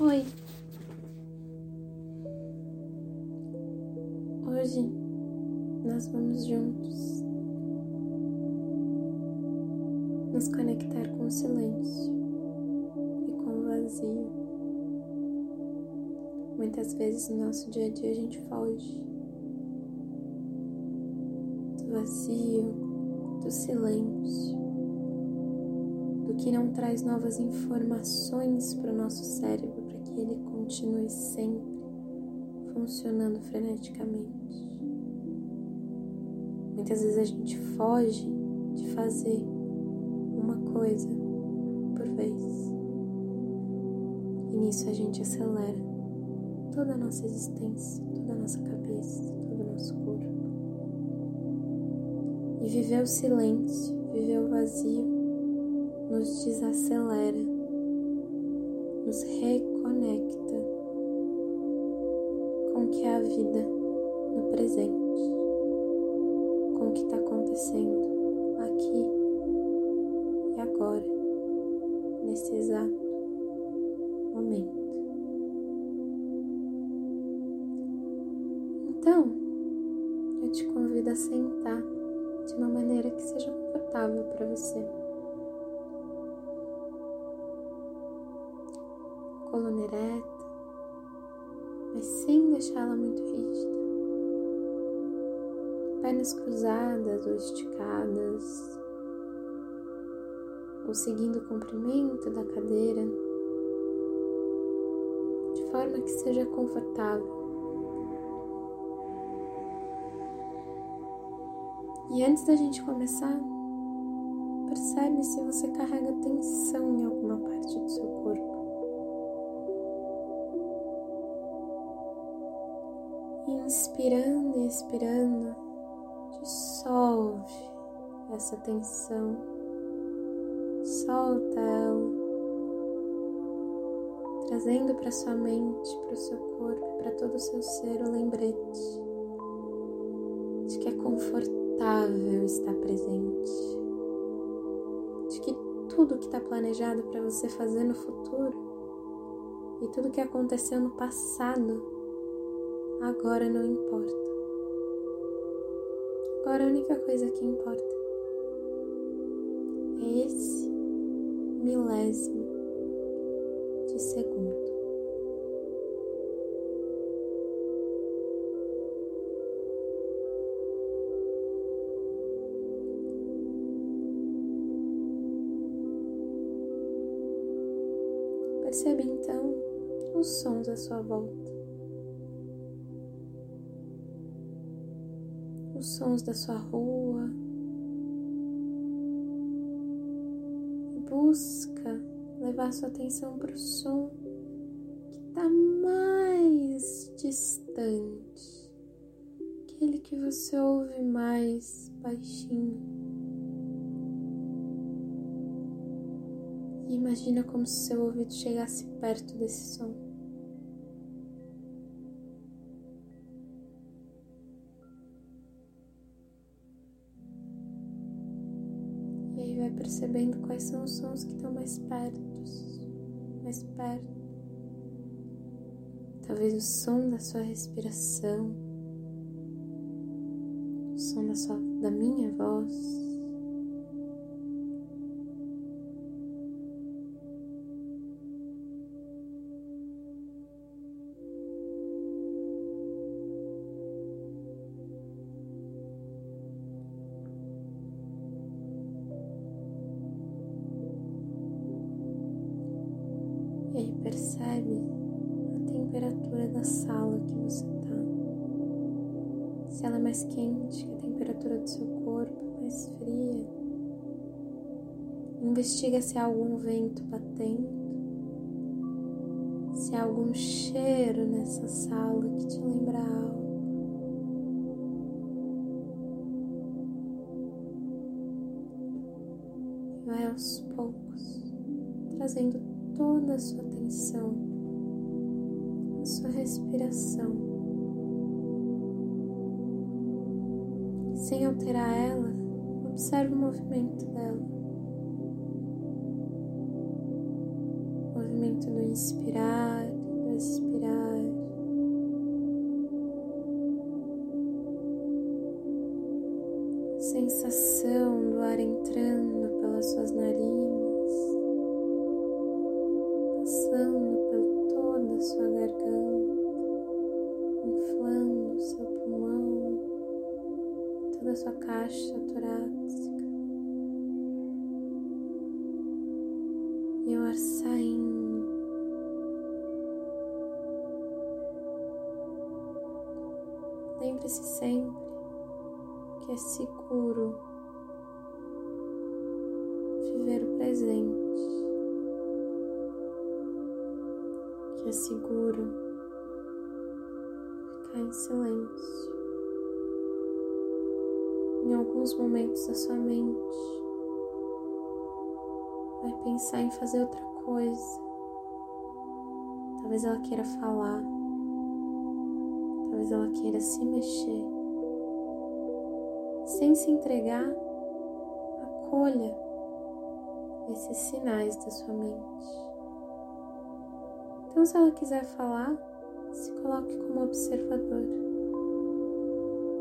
Oi. Hoje nós vamos juntos nos conectar com o silêncio e com o vazio. Muitas vezes no nosso dia a dia a gente foge do vazio, do silêncio, do que não traz novas informações para o nosso cérebro que ele continue sempre funcionando freneticamente. Muitas vezes a gente foge de fazer uma coisa por vez. E nisso a gente acelera toda a nossa existência, toda a nossa cabeça, todo o nosso corpo. E viver o silêncio, viver o vazio, nos desacelera, nos reconhece conecta com o que é a vida no presente, com o que está acontecendo aqui e agora, nesse exato momento. Então, eu te convido a sentar de uma maneira que seja confortável para você. Coluna ereta, mas sem deixá-la muito rígida. Pernas cruzadas ou esticadas, ou seguindo o comprimento da cadeira, de forma que seja confortável. E antes da gente começar, percebe se você carrega tensão em alguma parte do seu corpo. Inspirando e expirando, dissolve essa tensão, solta ela, trazendo para sua mente, para o seu corpo, para todo o seu ser o lembrete de que é confortável estar presente, de que tudo que está planejado para você fazer no futuro e tudo que aconteceu no passado agora não importa. Agora a única coisa que importa é esse milésimo de segundo. Percebe então os sons à sua volta. Os sons da sua rua e busca levar sua atenção para o som que está mais distante, aquele que você ouve mais baixinho. E imagina como se seu ouvido chegasse perto desse som. Mais perto. Talvez o som da sua respiração, o som da, sua, da minha voz. Investiga se há algum vento batendo, se há algum cheiro nessa sala que te lembra algo. vai aos poucos, trazendo toda a sua atenção, a sua respiração, sem alterar ela, observe o movimento dela. Movimento do inspirar respirar. Sensação do ar entrando pelas suas narinas, passando por toda a sua garganta, inflando seu pulmão, toda a sua caixa torácica. E o ar saindo Lembre-se sempre que é seguro viver o presente, que é seguro ficar em silêncio. Em alguns momentos a sua mente vai pensar em fazer outra coisa. Talvez ela queira falar talvez ela queira se mexer. Sem se entregar, acolha esses sinais da sua mente. Então, se ela quiser falar, se coloque como observador.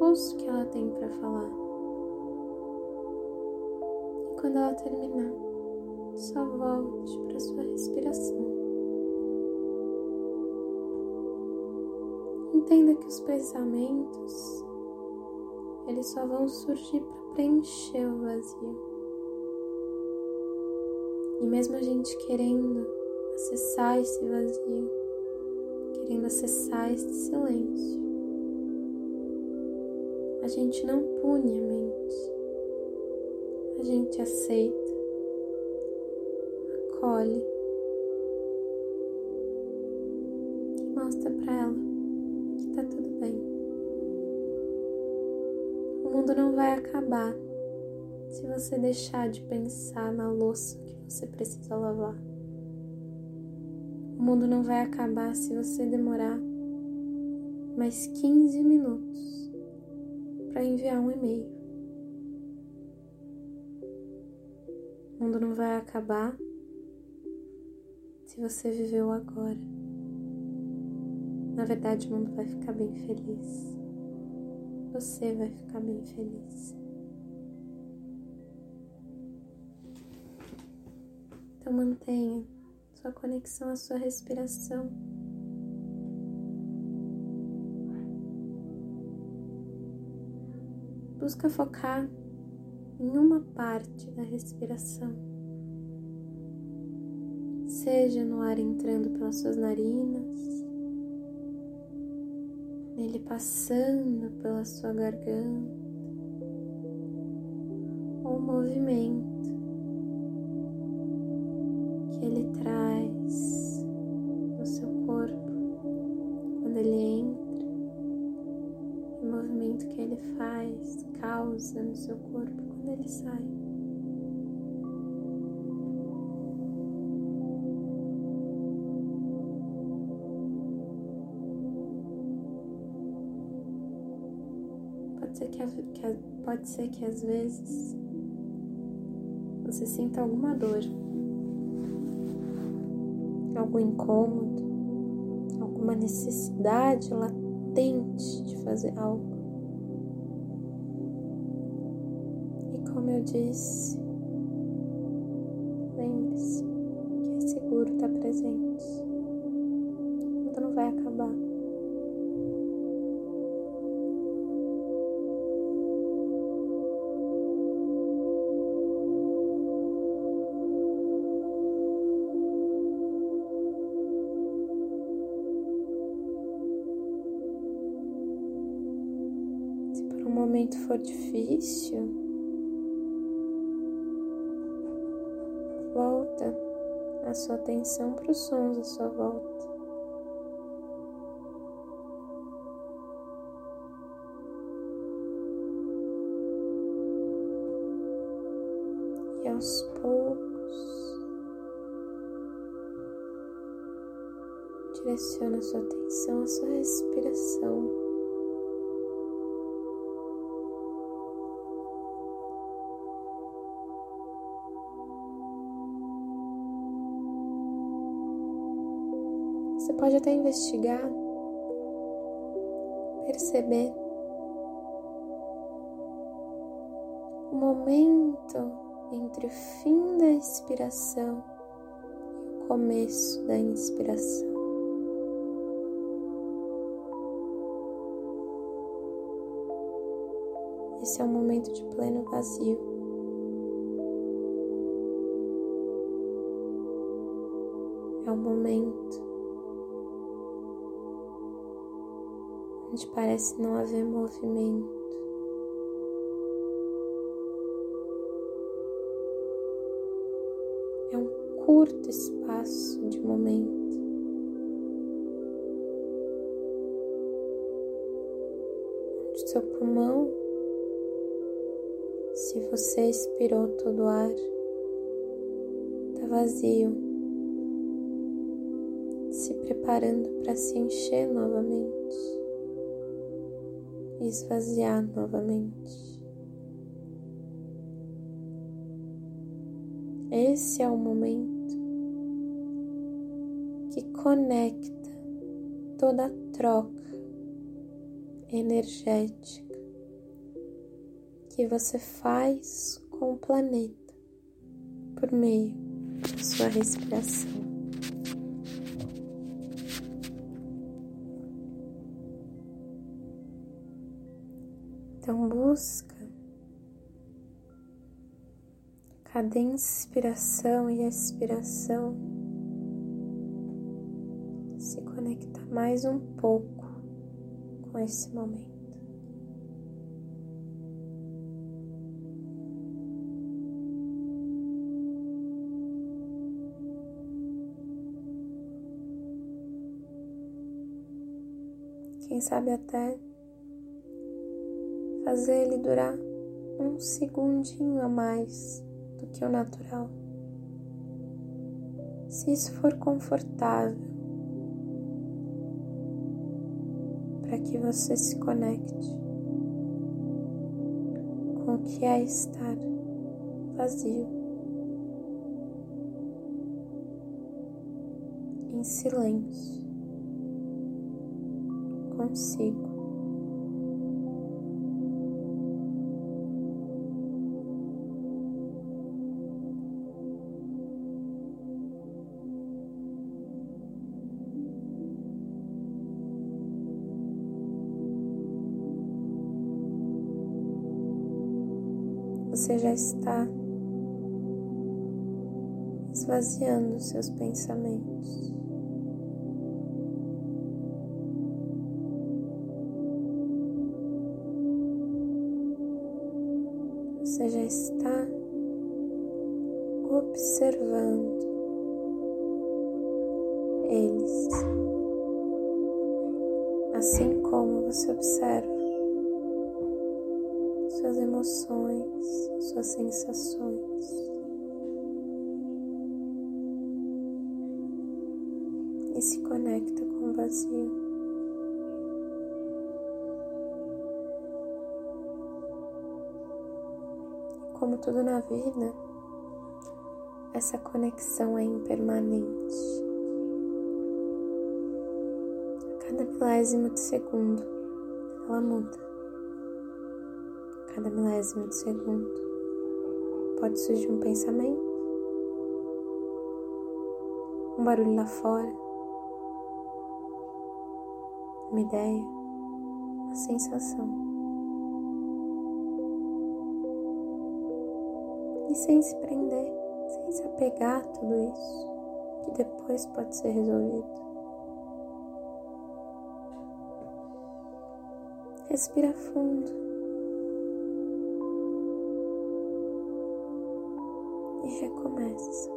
Ouça o que ela tem para falar. E quando ela terminar, só volte para sua respiração. Entenda que os pensamentos eles só vão surgir para preencher o vazio. E mesmo a gente querendo acessar esse vazio, querendo acessar esse silêncio, a gente não pune a mente, a gente aceita, acolhe e mostra para ela tá tudo bem. O mundo não vai acabar se você deixar de pensar na louça que você precisa lavar. O mundo não vai acabar se você demorar mais 15 minutos para enviar um e-mail. O mundo não vai acabar se você viveu agora. Na verdade, o mundo vai ficar bem feliz. Você vai ficar bem feliz. Então mantenha sua conexão à sua respiração. Busca focar em uma parte da respiração. Seja no ar entrando pelas suas narinas, nele passando pela sua garganta, o movimento que ele traz no seu corpo quando ele entra, o movimento que ele faz, causa no seu corpo quando ele sai. Pode ser que, que, pode ser que às vezes você sinta alguma dor, algum incômodo, alguma necessidade latente de fazer algo. E como eu disse, momento for difícil, volta a sua atenção para os sons à sua volta. E aos poucos, direciona a sua atenção à sua respiração. Pode até investigar, perceber o momento entre o fim da expiração e o começo da inspiração. Esse é um momento de pleno vazio. É um momento onde parece não haver movimento. É um curto espaço de momento. Onde seu pulmão se você expirou todo o ar, está vazio, se preparando para se encher novamente e esvaziar novamente. Esse é o momento que conecta toda a troca energética que você faz com o planeta por meio da sua respiração. Então busca cada inspiração e expiração se conectar mais um pouco com esse momento. quem sabe até fazer ele durar um segundinho a mais do que o natural. Se isso for confortável, para que você se conecte com o que é estar vazio, em silêncio consigo. Está esvaziando seus pensamentos. você já está observando eles, assim como você observa suas emoções, suas sensações. E se conecta com o vazio. como tudo na vida, essa conexão é impermanente. A cada milésimo de segundo, ela muda. Cada milésimo de segundo, pode surgir um pensamento, um barulho lá fora, uma ideia, uma sensação. e sem se prender, sem se apegar a tudo isso, que depois pode ser resolvido. Respira fundo. E recomeça.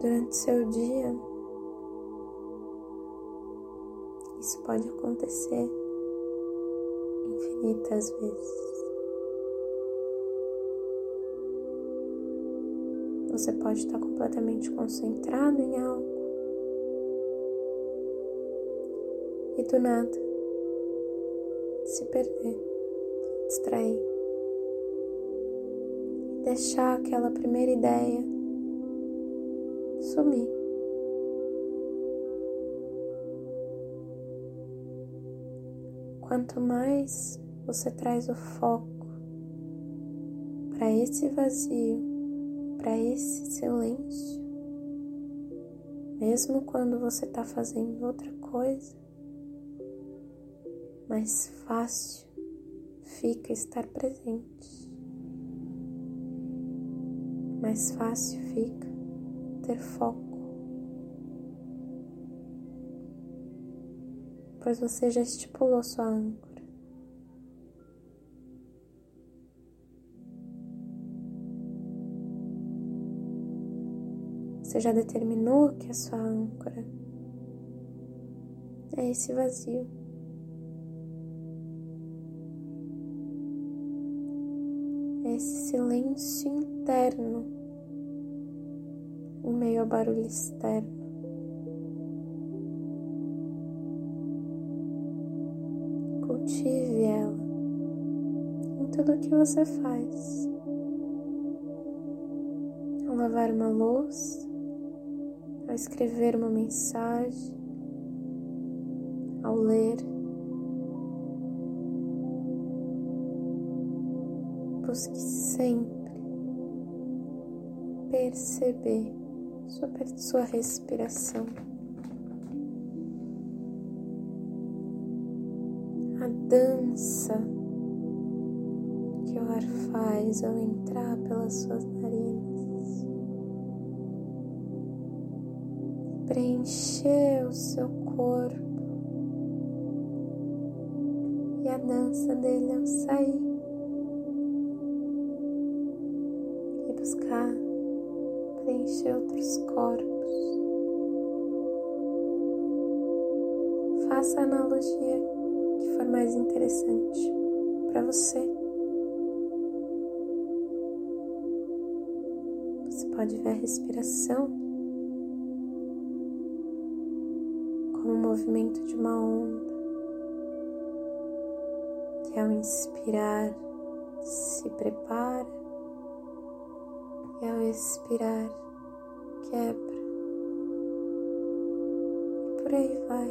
Durante seu dia, Isso pode acontecer infinitas vezes. Você pode estar completamente concentrado em algo e do nada se perder distrair. Deixar aquela primeira ideia sumir. Quanto mais você traz o foco para esse vazio, para esse silêncio, mesmo quando você está fazendo outra coisa, mais fácil fica estar presente, mais fácil fica ter foco, pois você já estipulou sua âncora. Você já determinou que a sua âncora é esse vazio. Esse silêncio interno em meio ao barulho externo. Cultive ela em tudo o que você faz. Ao lavar uma louça, ao escrever uma mensagem, ao ler. Busque sempre perceber sua, sua respiração. A dança que o ar faz ao entrar pelas suas narinas. preencher o seu corpo e a dança dele ao sair preencher outros corpos. Faça a analogia que for mais interessante para você. Você pode ver a respiração como o movimento de uma onda, que ao inspirar se prepara e ao expirar quebra. E por aí vai.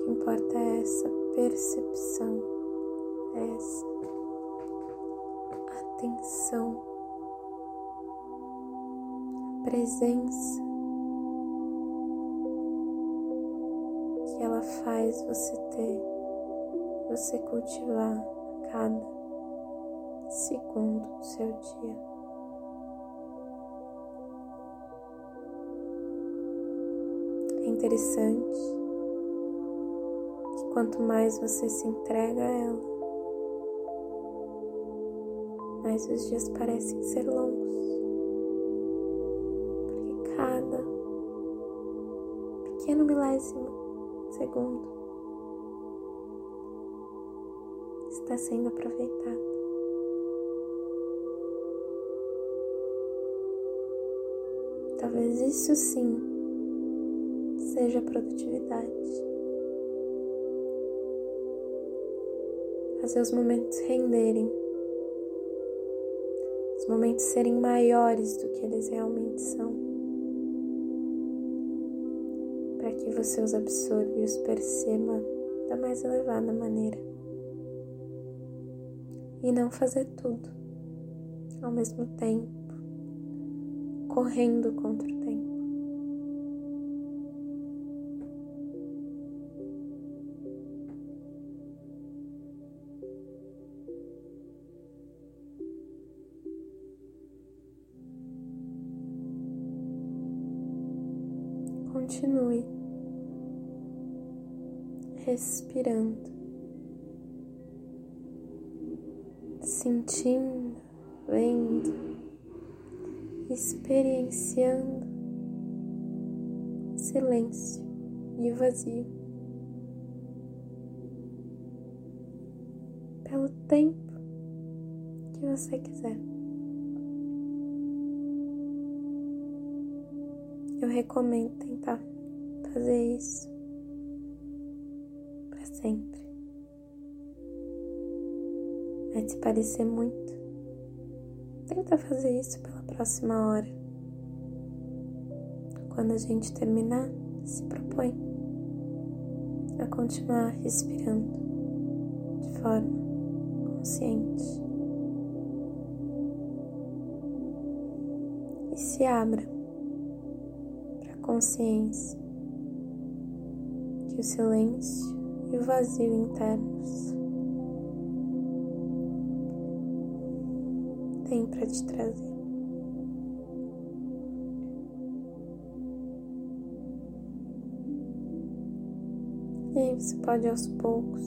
O que importa é essa percepção, é essa atenção, a presença que ela faz você ter, você cultivar a cada segundo do seu dia. É interessante que quanto mais você se entrega a ela, mas os dias parecem ser longos, porque cada pequeno milésimo segundo está sendo aproveitado. Talvez isso sim seja produtividade. Fazer os momentos renderem momentos serem maiores do que eles realmente são, para que você os absorva e os perceba da mais elevada maneira. E não fazer tudo ao mesmo tempo, correndo contra o tempo. Continue respirando, sentindo, vendo, experienciando silêncio e vazio. Pelo tempo que você quiser. eu recomendo tentar fazer isso para sempre. Mas se parecer muito, tenta fazer isso pela próxima hora. Quando a gente terminar, se propõe a continuar respirando de forma consciente. E se abra para a consciência que o silêncio e o vazio internos têm para te trazer. E aí você pode aos poucos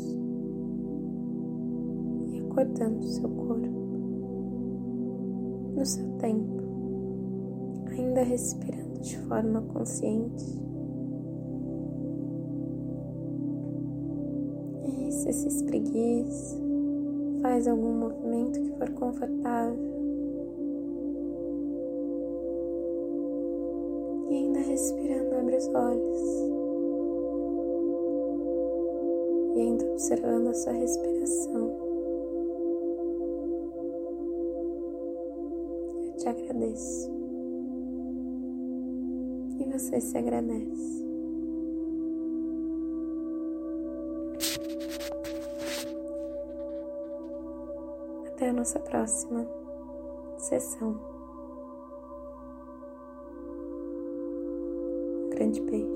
ir acordando seu corpo no seu tempo, ainda respirando de forma consciente. E se se espreguiça, faz algum movimento que for confortável. Olhos. e ainda observando a sua respiração. Eu te agradeço. E você se agradece. Até a nossa próxima sessão. grande.